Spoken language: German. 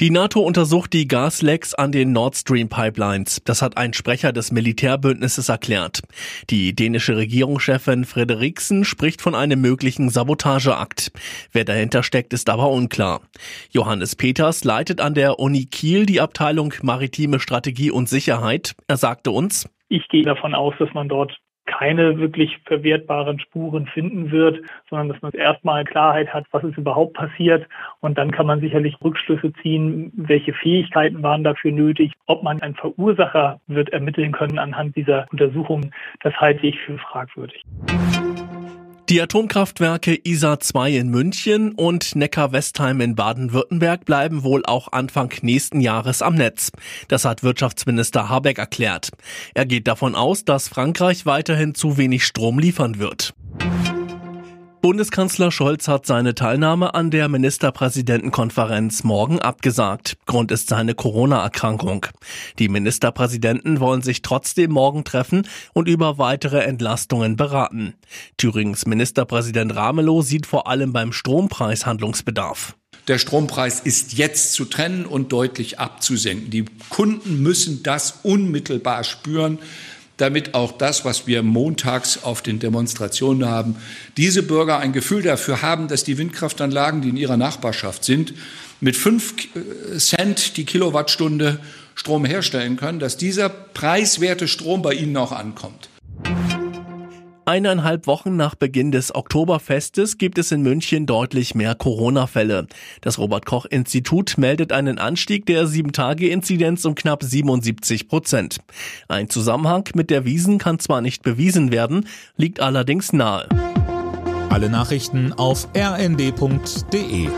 Die NATO untersucht die Gaslecks an den Nord Stream Pipelines. Das hat ein Sprecher des Militärbündnisses erklärt. Die dänische Regierungschefin Frederiksen spricht von einem möglichen Sabotageakt. Wer dahinter steckt, ist aber unklar. Johannes Peters leitet an der Uni Kiel die Abteilung Maritime Strategie und Sicherheit. Er sagte uns, ich gehe davon aus, dass man dort keine wirklich verwertbaren Spuren finden wird, sondern dass man erstmal Klarheit hat, was ist überhaupt passiert. Und dann kann man sicherlich Rückschlüsse ziehen, welche Fähigkeiten waren dafür nötig, ob man einen Verursacher wird ermitteln können anhand dieser Untersuchungen. Das halte ich für fragwürdig. Die Atomkraftwerke ISA 2 in München und Neckar-Westheim in Baden-Württemberg bleiben wohl auch Anfang nächsten Jahres am Netz. Das hat Wirtschaftsminister Habeck erklärt. Er geht davon aus, dass Frankreich weiterhin zu wenig Strom liefern wird. Bundeskanzler Scholz hat seine Teilnahme an der Ministerpräsidentenkonferenz morgen abgesagt. Grund ist seine Corona-Erkrankung. Die Ministerpräsidenten wollen sich trotzdem morgen treffen und über weitere Entlastungen beraten. Thürings Ministerpräsident Ramelow sieht vor allem beim Strompreis Handlungsbedarf. Der Strompreis ist jetzt zu trennen und deutlich abzusenken. Die Kunden müssen das unmittelbar spüren damit auch das, was wir montags auf den Demonstrationen haben, diese Bürger ein Gefühl dafür haben, dass die Windkraftanlagen, die in ihrer Nachbarschaft sind, mit fünf Cent die Kilowattstunde Strom herstellen können, dass dieser preiswerte Strom bei ihnen auch ankommt. Eineinhalb Wochen nach Beginn des Oktoberfestes gibt es in München deutlich mehr Corona-Fälle. Das Robert-Koch-Institut meldet einen Anstieg der 7-Tage-Inzidenz um knapp 77 Prozent. Ein Zusammenhang mit der Wiesen kann zwar nicht bewiesen werden, liegt allerdings nahe. Alle Nachrichten auf rnd.de